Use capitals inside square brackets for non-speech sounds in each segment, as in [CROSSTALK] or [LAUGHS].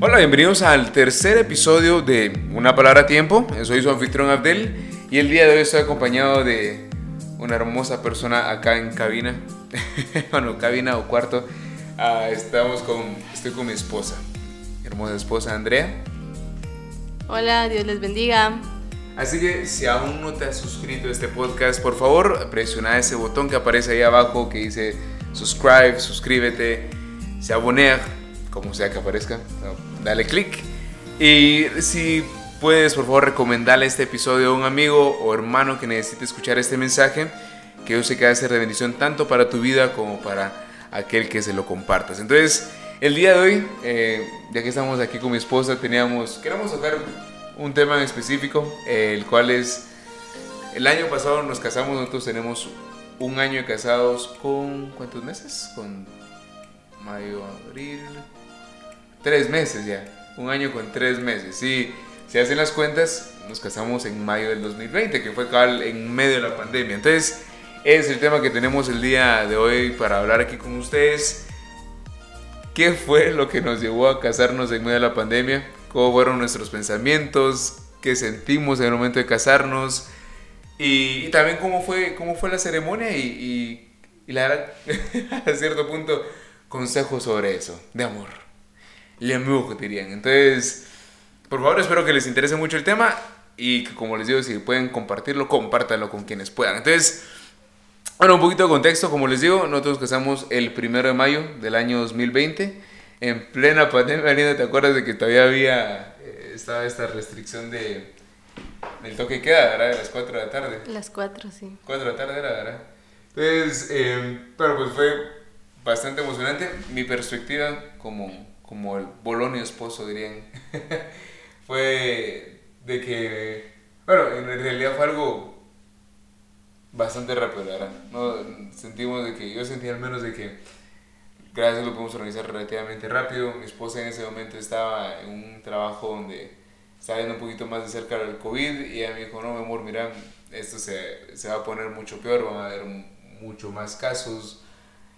Hola, bienvenidos al tercer episodio de Una Palabra a Tiempo. Soy su anfitrión Abdel y el día de hoy estoy acompañado de una hermosa persona acá en cabina. [LAUGHS] bueno, cabina o cuarto. Ah, estamos con, estoy con mi esposa, hermosa esposa Andrea. Hola, Dios les bendiga. Así que si aún no te has suscrito a este podcast, por favor presiona ese botón que aparece ahí abajo que dice subscribe, suscríbete, se abonea, como sea que aparezca, dale click. Y si puedes, por favor, recomendarle este episodio a un amigo o hermano que necesite escuchar este mensaje, que yo sé que va a ser de bendición tanto para tu vida como para aquel que se lo compartas. Entonces, el día de hoy, eh, ya que estamos aquí con mi esposa, teníamos, queremos tocar un tema en específico, el cual es, el año pasado nos casamos, nosotros tenemos un año casados con, ¿cuántos meses? Con mayo, abril, tres meses ya, un año con tres meses. Si hacen las cuentas, nos casamos en mayo del 2020, que fue en medio de la pandemia. Entonces, es el tema que tenemos el día de hoy para hablar aquí con ustedes. ¿Qué fue lo que nos llevó a casarnos en medio de la pandemia? cómo fueron nuestros pensamientos, qué sentimos en el momento de casarnos y, también cómo fue, cómo fue la ceremonia y, y, la verdad, [LAUGHS] a cierto punto, consejos sobre eso, de amor. L'amour, dirían. Entonces, por favor, espero que les interese mucho el tema y que, como les digo, si pueden compartirlo, compártanlo con quienes puedan. Entonces, bueno, un poquito de contexto, como les digo, nosotros casamos el primero de mayo del año 2020 en plena pandemia, ¿te acuerdas de que todavía había, eh, estaba esta restricción de, del toque queda, ¿verdad? De las 4 de la tarde. Las 4, sí. 4 de la tarde era, ¿verdad? Entonces, eh, pero pues fue bastante emocionante. Mi perspectiva como, como el bolonio esposo, dirían, [LAUGHS] fue de que, bueno, en realidad fue algo bastante rápido, ¿verdad? ¿No? Sentimos de que, yo sentí al menos de que gracias lo pudimos organizar relativamente rápido. Mi esposa en ese momento estaba en un trabajo donde estaba viendo un poquito más de cerca del COVID y ella me dijo, no, mi amor, mira, esto se, se va a poner mucho peor, van a haber mucho más casos.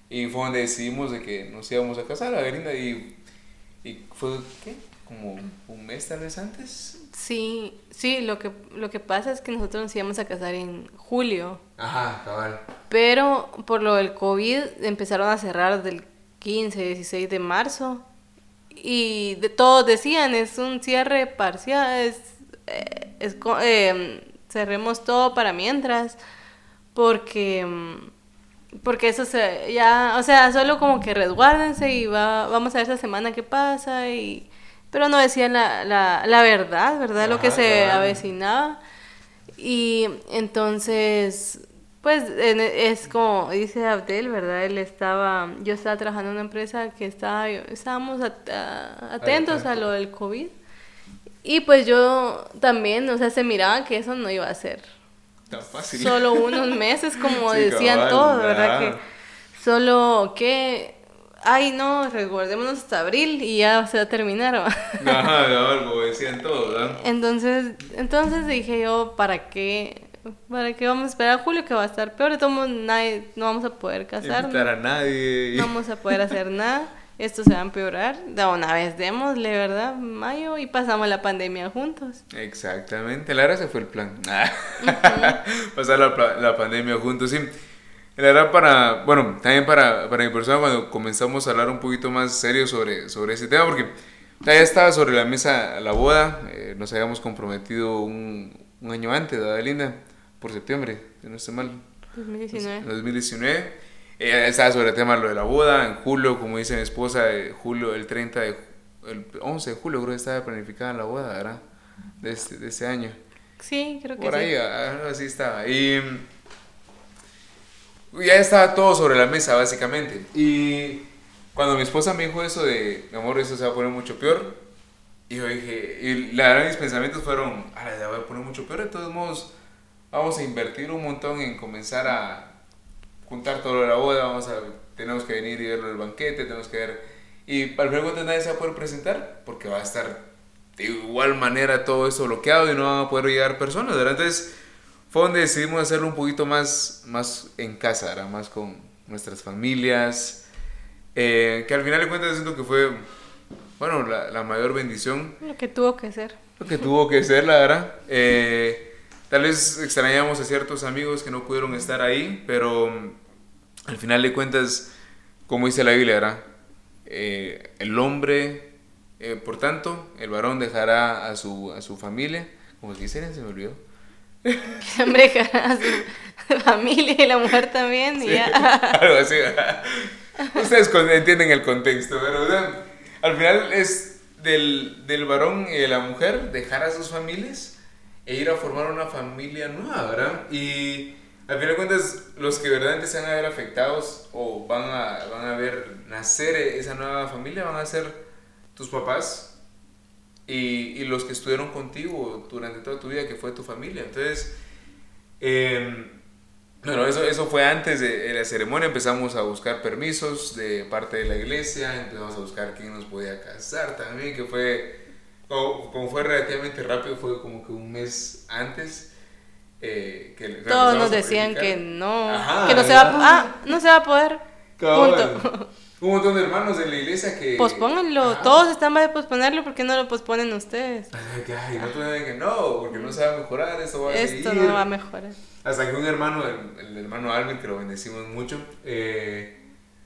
Y fue donde decidimos de que nos íbamos a casar, a Belinda, y, y fue, ¿qué? Como un mes tal vez antes. Sí, sí, lo que, lo que pasa es que nosotros nos íbamos a casar en julio. Ajá, cabal. Pero por lo del COVID empezaron a cerrar del 15, 16 de marzo. Y de, todos decían, es un cierre parcial, es, eh, es eh, cerremos todo para mientras, porque, mm, porque eso se, ya, o sea, solo como que resguárdense y va, vamos a ver esa semana qué pasa, y, pero no decían la, la, la verdad, ¿verdad? Lo que se avecinaba. Y entonces pues es como dice Abdel, ¿verdad? Él estaba, yo estaba trabajando en una empresa que estaba, estábamos atentos a lo del COVID. Y pues yo también, o sea, se miraba que eso no iba a ser tan fácil. Solo unos meses, como [LAUGHS] decían todos, ¿verdad? Que solo que, ay no, resguardémonos hasta abril y ya se va a terminar. [LAUGHS] Ajá, como decían todos, ¿verdad? Entonces, entonces dije yo, ¿para qué? ¿Para qué vamos a esperar a julio que va a estar peor? De todos nadie, no vamos a poder a nadie. No vamos a poder hacer [LAUGHS] nada. Esto se va a empeorar. De una vez démosle, ¿verdad? Mayo y pasamos la pandemia juntos. Exactamente. La verdad ese fue el plan. [LAUGHS] Pasar la, la, pandemia juntos, sí. La verdad para, bueno, también para, para mi persona cuando comenzamos a hablar un poquito más serio sobre, sobre ese tema, porque ya estaba sobre la mesa la boda, eh, nos habíamos comprometido un, un año antes, ¿verdad, Linda? por septiembre, si no estoy mal. 2019. En 2019. Ella estaba sobre el tema lo de la boda, en julio, como dice mi esposa, julio, el 30 de, el 11 de julio creo que estaba planificada la boda, ¿verdad? De este, de este año. Sí, creo que Por ahí, así estaba. Y ya estaba todo sobre la mesa, básicamente. Y cuando mi esposa me dijo eso de, mi amor, eso se va a poner mucho peor, y yo dije, y la verdad mis pensamientos fueron, ah, se va a poner mucho peor, de todos modos vamos a invertir un montón en comenzar a juntar todo lo de la boda, vamos a, tenemos que venir y verlo el banquete, tenemos que ver, y al final nadie se va a poder presentar, porque va a estar de igual manera todo eso bloqueado y no van a poder llegar personas, ¿verdad? Entonces fue donde decidimos hacerlo un poquito más, más en casa, ¿verdad? Más con nuestras familias, eh, que al final de cuentas siento que fue bueno, la, la, mayor bendición. Lo que tuvo que ser. Lo que tuvo que ser, la verdad. Eh, tal vez extrañamos a ciertos amigos que no pudieron estar ahí, pero mm, al final de cuentas, como dice la Biblia, ¿verdad? Eh, el hombre, eh, por tanto, el varón dejará a su, a su familia. Como si se me olvidó. [LAUGHS] El hombre dejará a su [LAUGHS] familia y la mujer también. y ya. [LAUGHS] algo así. Ustedes entienden el contexto, pero al final es del, del varón y de la mujer dejar a sus familias e ir a formar una familia nueva, ¿verdad? Y al final de cuentas, los que verdaderamente se van a ver afectados o van a, van a ver nacer esa nueva familia van a ser tus papás y, y los que estuvieron contigo durante toda tu vida, que fue tu familia. Entonces, eh, bueno, eso, eso fue antes de, la ceremonia, empezamos a buscar permisos de parte de la iglesia, empezamos a buscar quién nos podía casar también, que fue, como, fue relativamente rápido, fue como que un mes antes. Eh, que, Todos nos decían que no, que no se, va, ah, no se va a poder. Punto. Un montón de hermanos de la iglesia que... Pospónganlo, todos están para posponerlo, ¿por qué no lo posponen ustedes? Ay, no te que no, porque no se va a mejorar, esto va a Esto no va a mejorar. Hasta que un hermano, el, hermano Alvin, que lo bendecimos mucho, eh,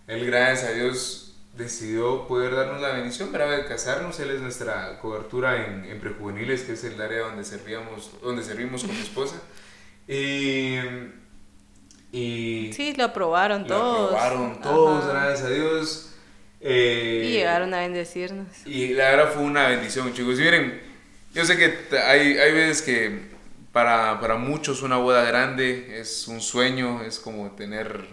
él gracias a Dios decidió poder darnos la bendición para casarnos. Él es nuestra cobertura en, en prejuveniles, que es el área donde, servíamos, donde servimos con mi esposa. Y y sí, lo aprobaron todos. Lo aprobaron todos, gracias a Dios. Eh, y llegaron a bendecirnos. Y la verdad fue una bendición, chicos. Y miren, yo sé que hay, hay veces que para, para muchos una boda grande es un sueño, es como tener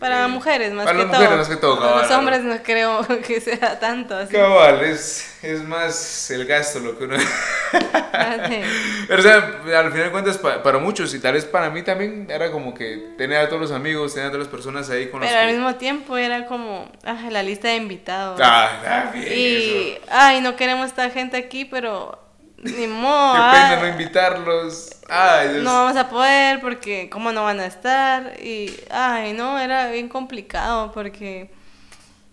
para mujeres más que todo. más que todo. Para los hombres no creo [LAUGHS] que sea tanto así. Cabal, es, es más el gasto lo que uno... [LAUGHS] Pero o sea, al final de cuentas para muchos y tal vez para mí también era como que tener a todos los amigos, tener a todas las personas ahí con Pero al mismo tiempo era como ah, la lista de invitados. Ah, bien, y, ay, no queremos esta gente aquí, pero ni modo. Qué pena no invitarlos. Ay, No vamos a poder porque cómo no van a estar. Y, ay, no, era bien complicado porque...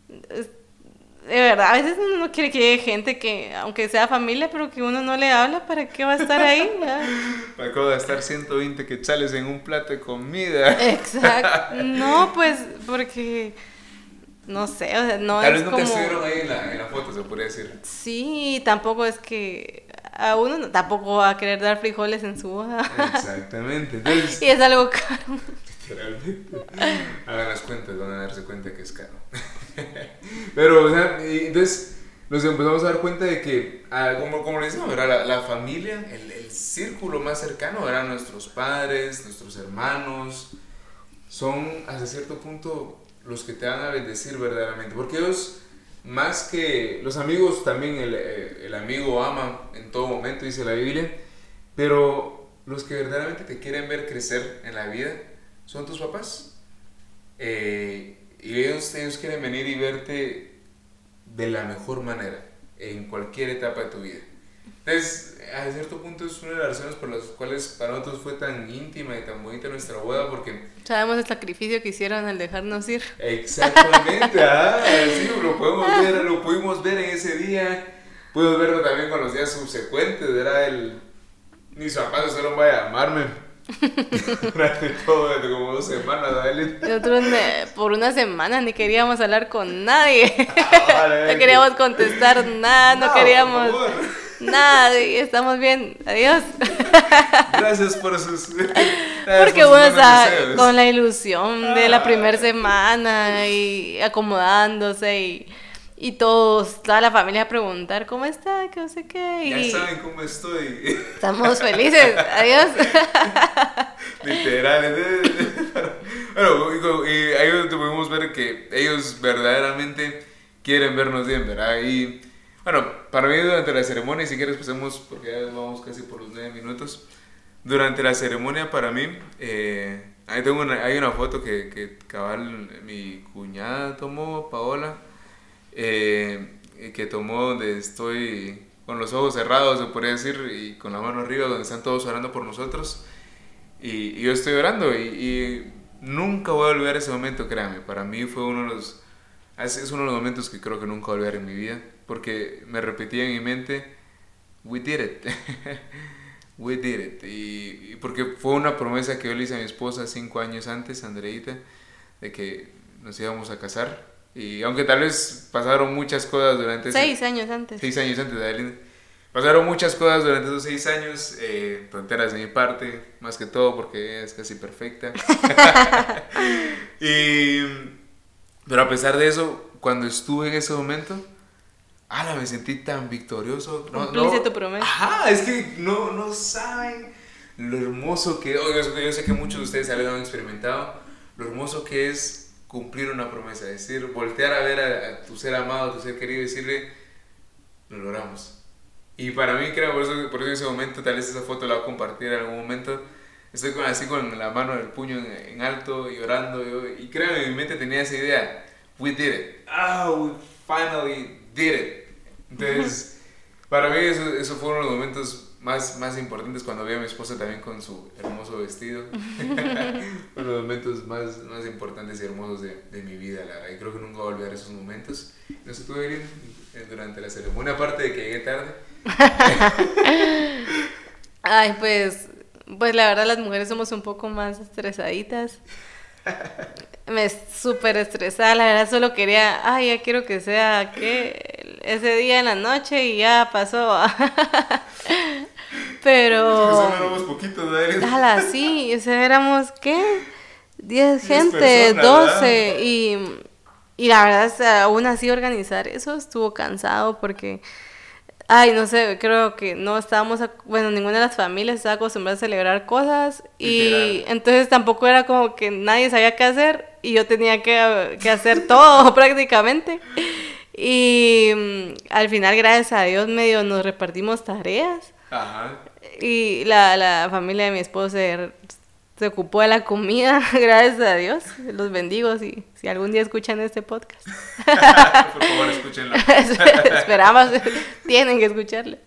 De verdad, a veces uno no quiere que llegue gente que, aunque sea familia, pero que uno no le habla, ¿para qué va a estar ahí? ¿Para qué va a estar 120 quetzales en un plato de comida? Exacto. [LAUGHS] No, pues, porque no sé, o sea, no Tal vez no te estuvieron ahí en la, en la, foto, se podría decir. Sí, tampoco es que a uno tampoco va a querer dar frijoles en su hoja. Exactamente. [LAUGHS] y es algo caro. Literalmente. Hagan las cuentas, van a darse cuenta que es caro. [LAUGHS] Pero, o sea, entonces nos empezamos a dar cuenta de que, como, como le decíamos, la, la, familia, el, el, círculo más cercano eran nuestros padres, nuestros hermanos, son hasta cierto punto los que te van a bendecir verdaderamente. Porque ellos más que los amigos, también el, eh, el, amigo ama en todo momento, dice la Biblia, pero los que verdaderamente te quieren ver crecer en la vida son tus papás. Eh, y ellos, ellos quieren venir y verte de la mejor manera en cualquier etapa de tu vida. Entonces, a cierto punto es una de las razones por las cuales para nosotros fue tan íntima y tan bonita nuestra boda, porque... Sabemos el sacrificio que hicieron al dejarnos ir. Exactamente, [LAUGHS] ah, sí, lo, podemos ver, lo pudimos ver en ese día, pudimos verlo también con los días subsecuentes, era el... Mis papás solo vaya a amarme. [LAUGHS] Durante todo, como dos semanas, Nosotros por una semana ni queríamos hablar con nadie. Ah, [LAUGHS] no queríamos contestar nada, no, no queríamos Nada, estamos bien. Adiós. Gracias por sus. [LAUGHS] Porque uno está con la ilusión de la primera semana y acomodándose y, y todos, toda la familia a preguntar cómo está, que no sé qué. Y ya saben cómo estoy. Estamos felices. Adiós. [LAUGHS] Literal. bueno, y ahí tuvimos ver que ellos verdaderamente quieren vernos bien, ¿verdad? Y bueno, para mí durante la ceremonia, si quieres pasemos, porque ya vamos casi por los nueve minutos. Durante la ceremonia para mí, eh, ahí tengo una, hay una foto que, que cabal mi cuñada tomó, Paola, eh, que tomó donde estoy con los ojos cerrados, se podría decir, y con la mano arriba, donde están todos orando por nosotros. Y, yo estoy orando y, y, nunca voy a olvidar ese momento, créanme. Para mí fue uno de los es uno de los momentos que creo que nunca voy a olvidar en mi vida, porque me repetía en mi mente, we did it, [LAUGHS] we did it, y, y porque fue una promesa que yo le hice a mi esposa cinco años antes, Andreita, de que nos íbamos a casar, y aunque tal vez pasaron muchas cosas durante... ese- Seis años antes. Seis años antes de Adeline. Pasaron muchas cosas durante esos seis años, eh, tonteras de mi parte, más que todo porque es casi perfecta. [LAUGHS] [LAUGHS] y, pero a pesar de eso, cuando estuve en ese momento, ala, me sentí tan victorioso. No, Cumpliste no- tu promesa. Ajá, es que no, no saben lo hermoso que... oh, yo, yo sé que muchos de ustedes ya lo han experimentado, lo hermoso que es cumplir una promesa, es decir, voltear a ver a, a tu ser amado, a tu ser querido y decirle, lo logramos. Y para mí, creo, por eso, por eso en ese momento, tal vez esa foto la voy a compartir en algún momento. Estoy con, así con la mano del puño en, en alto, llorando. yo- y creo en mi mente tenía esa idea. We did it. Ah, we finally did it. Entonces, para mí eso, eso fue uno de los momentos más, más importantes cuando vi a mi esposa también con su hermoso vestido. [LAUGHS] uno de los momentos más, más importantes y hermosos de, de mi vida, la verdad. Y creo que nunca voy a olvidar esos momentos. No Evelyn, eh, durante la ceremonia, aparte de que llegué tarde. [LAUGHS] Ay, pues, pues la verdad las mujeres somos un poco más estresaditas. Me súper estresada, la verdad solo quería, ay, ya quiero que sea que ese día en la noche y ya pasó. [LAUGHS] Pero... poquitos, ¿no? Ala, sí, o sea, éramos, ¿qué? 10 gente, personas, 12. Y, y la verdad, aún así organizar eso estuvo cansado porque, ay, no sé, creo que no estábamos, bueno, ninguna de las familias estaba acostumbrada a celebrar cosas. Y entonces tampoco era como que nadie sabía qué hacer y yo tenía que, que hacer todo [LAUGHS] prácticamente. Y mm, al final, gracias a Dios, medio nos repartimos tareas. Ajá. Y la, la familia de mi esposo se, se ocupó de la comida, [LAUGHS] gracias a Dios. Los bendigo si, si algún día escuchan este podcast. [LAUGHS] Por favor, escúchenlo. [LAUGHS] Esperamos, tienen que escucharlo.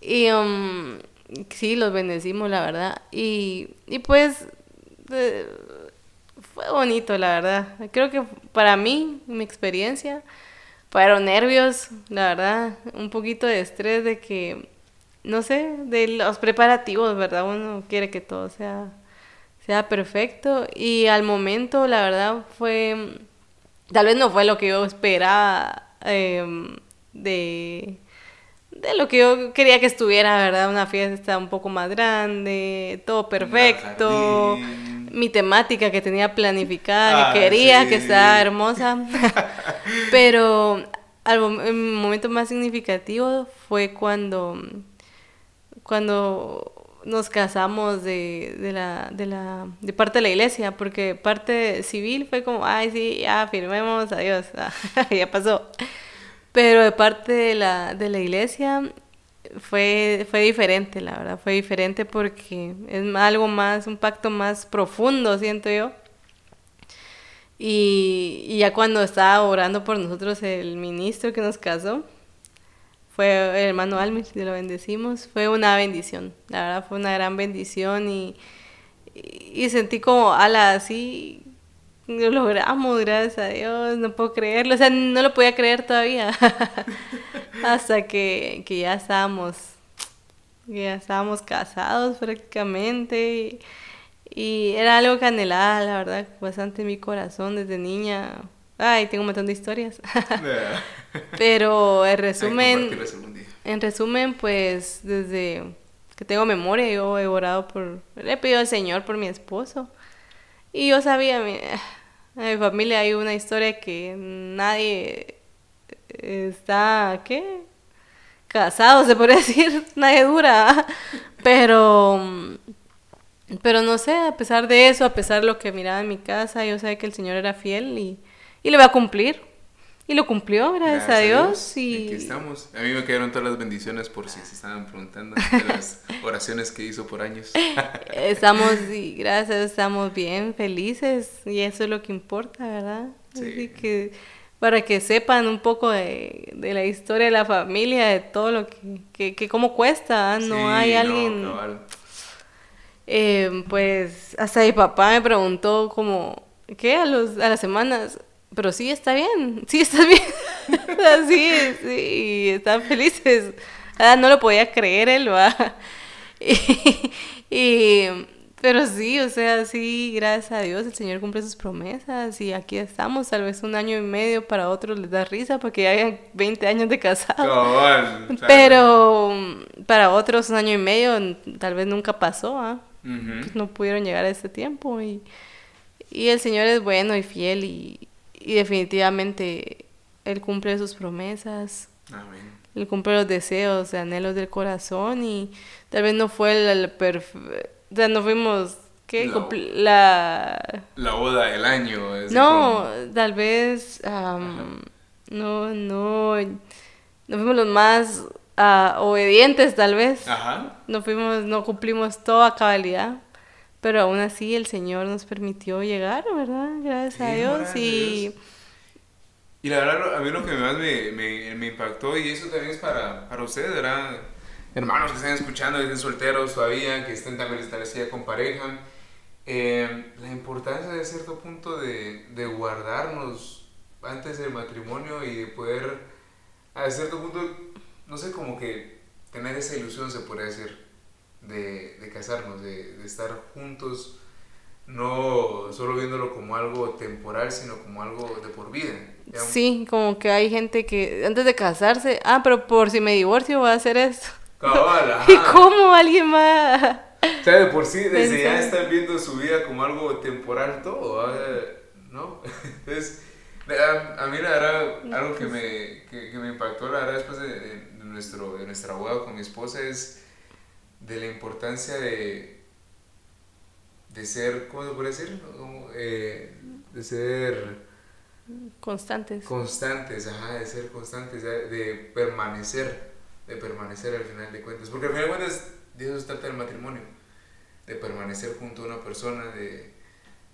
Y um, sí, los bendecimos, la verdad. Y, y pues eh, fue bonito, la verdad. Creo que para mí, mi experiencia, fueron nervios, la verdad. Un poquito de estrés de que, no sé, de los preparativos, ¿verdad? Uno quiere que todo sea, perfecto. Y al momento, la verdad, fue tal vez no fue lo que yo esperaba em, de, de lo que yo quería que estuviera, ¿verdad? Una fiesta un poco más grande, todo perfecto, mi temática que tenía planificada, Ah, que quería, sí. que estaba hermosa, [LAUGHS] pero al el momento más significativo fue cuando, cuando nos casamos de, de la, de la, de parte de la iglesia, porque parte civil fue como, ay, sí, ya firmemos, adiós, [LAUGHS] ya pasó. Pero de parte de la, de la iglesia fue, fue diferente, la verdad, fue diferente porque es algo más, un pacto más profundo, siento yo. Y, y ya cuando estaba orando por nosotros el ministro que nos casó, fue el hermano Almir, y lo bendecimos, fue una bendición, la verdad fue una gran bendición y, y, sentí como, ala, así, lo logramos, gracias a Dios, no puedo creerlo, o sea, no lo podía creer todavía, [LAUGHS] hasta que, que ya estábamos, ya estábamos casados prácticamente y, y era algo que anhelaba, la verdad, bastante en mi corazón desde niña. Ay, tengo un montón de historias. [LAUGHS] [LAUGHS] Pero en resumen, en resumen, pues desde que tengo memoria, yo he orado por, le he pedido al Señor por mi esposo. Y yo sabía, mi, en mi familia hay una historia que nadie está, ¿qué? Casado, se podría [LAUGHS] decir, nadie dura. Pero, pero no sé, a pesar de eso, a pesar de lo que miraba en mi casa, yo sabía que el Señor era fiel y, y lo iba a cumplir. Y lo cumplió, gracias, a Dios. Y Y, aquí estamos. A mí me quedaron todas las bendiciones por si se estaban preguntando de las [LAUGHS] oraciones que hizo por años. [LAUGHS] Estamos, y gracias a Dios, estamos bien, felices, y eso es lo que importa, ¿verdad? Sí. Así que para que sepan un poco de, de la historia de la familia, de todo lo que, que, que cómo cuesta, ¿ah? no Sí, hay alguien... cabal. Eh, pues hasta mi papá me preguntó como, ¿qué? A, los, a las semanas, pero sí está bien, sí está bien. [LAUGHS] sí, sí, están felices. Ah, no lo podía creer él, va. [LAUGHS] y, pero sí, o sea, sí, gracias a Dios el Señor cumple sus promesas y aquí estamos, tal vez un año y medio para otros les da risa porque ya hayan 20 años de casado. pero para otros un año y medio tal vez nunca pasó, ¿ah? no pudieron llegar a ese tiempo y, y el Señor es bueno y fiel y, y definitivamente Él cumple sus promesas. Amén. Él cumple los deseos, anhelos del corazón y tal vez no fue el, perfecto... O sea, no fuimos... ¿Qué? La... La boda del año. No, tal vez... no, no... No fuimos los más uh, obedientes, tal vez. Ajá. No fuimos... No cumplimos toda cabalidad. Pero aún así el Señor nos permitió llegar, ¿verdad? Gracias a Dios. y... Y la verdad, a mí lo que más me, me, me impactó, y eso también es para, para ustedes, ¿verdad? Hermanos que estén escuchando, que estén solteros todavía, que estén también establecidos con pareja, eh, la importancia de cierto punto de, de, guardarnos antes del matrimonio y de poder, a cierto punto, no sé, como que tener esa ilusión, se podría decir de, de casarnos, de, de, estar juntos, no solo viéndolo como algo temporal, sino como algo de por vida. Sí, como que hay gente que antes de casarse, ah, pero por si me divorcio voy a hacer esto. ¿Y [LAUGHS] cómo alguien va? O sea, de por sí, desde ya están viendo su vida como algo temporal todo, ¿no? [LAUGHS] Entonces, a, mí la verdad, algo que me, que, que me impactó, la verdad, después de, de, nuestro, de nuestra boda con mi esposa es de la importancia de, de ser, ¿cómo se puede decir? Eh, de ser... Constantes. Constantes, ajá, de ser constantes, de, permanecer, de permanecer al final de cuentas. Porque al final de cuentas de eso se trata el matrimonio, de permanecer junto a una persona, de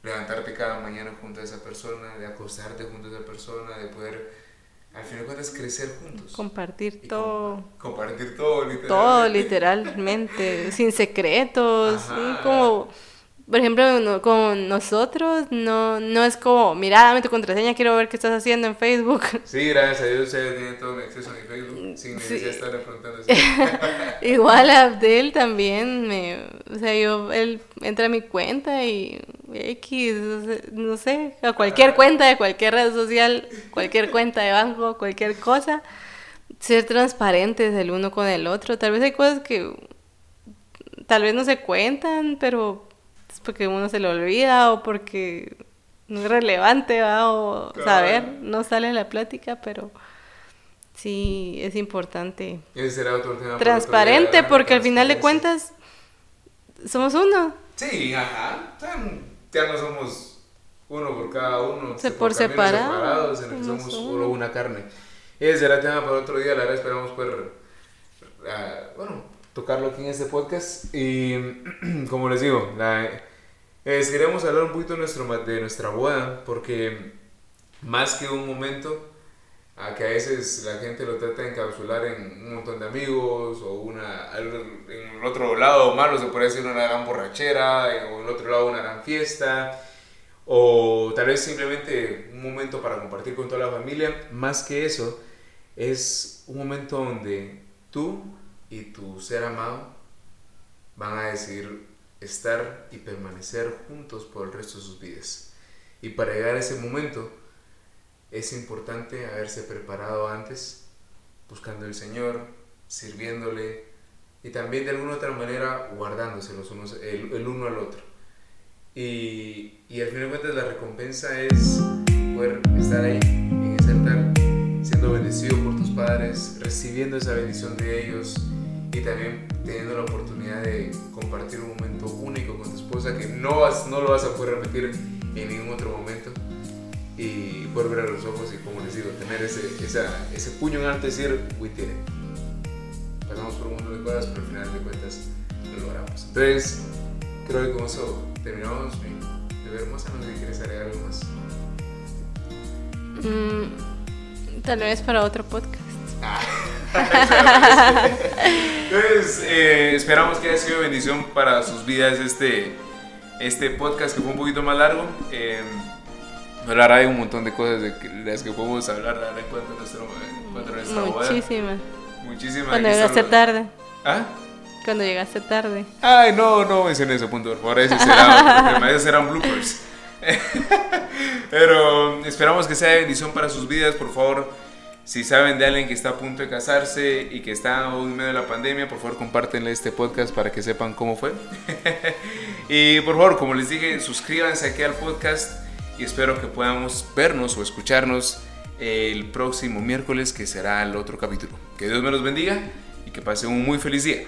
levantarte cada mañana junto a esa persona, de acostarte junto a esa persona, de poder al final de cuentas crecer juntos. Compartir todo. compartir todo, literalmente. Todo, literalmente, [LAUGHS] sin secretos, como por ejemplo, con nosotros no, no es como, mira, dame tu contraseña, quiero ver qué estás haciendo en Facebook. [LAUGHS] Sí, gracias a Dios ustedes tienen todo mi acceso a mi Facebook sin necesidad de estar afrontando [LAUGHS] eso. Igual Abdel también, me, o sea, yo, él entra a mi cuenta y X, no sé, a cualquier cuenta de cualquier red social, cualquier cuenta de banco, cualquier cosa, ser transparentes el uno con el otro. Tal vez hay cosas que tal vez no se cuentan, pero porque uno se lo olvida o porque no es relevante, ¿va? o saber, no sale la plática, pero sí es importante. Transparente, porque al final de cuentas somos uno. Sí, ajá. Ya no somos uno por cada uno. Se por separado. separados en el que somos solo una carne. Ese será tema para otro día, la verdad esperamos poder, uh, bueno, tocarlo aquí en este podcast. Y [CLEARS THROAT] como les digo, la, queremos hablar un poquito de, nuestro, de nuestra boda, porque más que un momento, a que a veces la gente lo trata de encapsular en un montón de amigos, o una, en otro lado malo se puede decir una gran borrachera, o en el otro lado una gran fiesta, o tal vez simplemente un momento para compartir con toda la familia. Más que eso, es un momento donde tú y tu ser amado van a decir estar y permanecer juntos por el resto de sus vidas. Y para llegar a ese momento es importante haberse preparado antes, buscando al Señor, sirviéndole y también de alguna otra manera guardándose los unos, el, uno al otro. Y, y al final de cuentas la recompensa es poder estar ahí en ese altar, siendo bendecido por tus padres, recibiendo esa bendición de ellos y también teniendo la oportunidad de compartir un momento único con tu esposa que no, vas, no lo vas a poder repetir en ningún otro momento y poder ver a los ojos y como les digo, tener ese, esa, ese puño en alto y decir, we did Pasamos por un montón de cosas, pero al final de cuentas lo logramos. Entonces, creo que con eso terminamos. De ver hermosa, no sé si quieres agregar algo más. Mm, tal vez para otro podcast. Ah. [LAUGHS] Entonces, eh, esperamos que haya sido bendición para sus vidas este, este podcast que fue un poquito más largo. Eh, Hablar hay un montón de cosas de que- las que podemos hablar ahora en cuanto a, nuestro, en cuanto a nuestra. Muchísimas. Muchísimas. Cuando llegaste solo- tarde. ¿Ah? Cuando llegaste tarde. Ay, no, no mencioné ese punto, por favor. Ese será, esos serán bloopers. [LAUGHS] Pero esperamos que sea de bendición para sus vidas, por favor. Si saben de alguien que está a punto de casarse y que está en medio de la pandemia, por favor compártenle este podcast para que sepan cómo fue. [LAUGHS] y por favor, como les dije, suscríbanse aquí al podcast y espero que podamos vernos o escucharnos el próximo miércoles, que será el otro capítulo. Que Dios me los bendiga y que pasen un muy feliz día.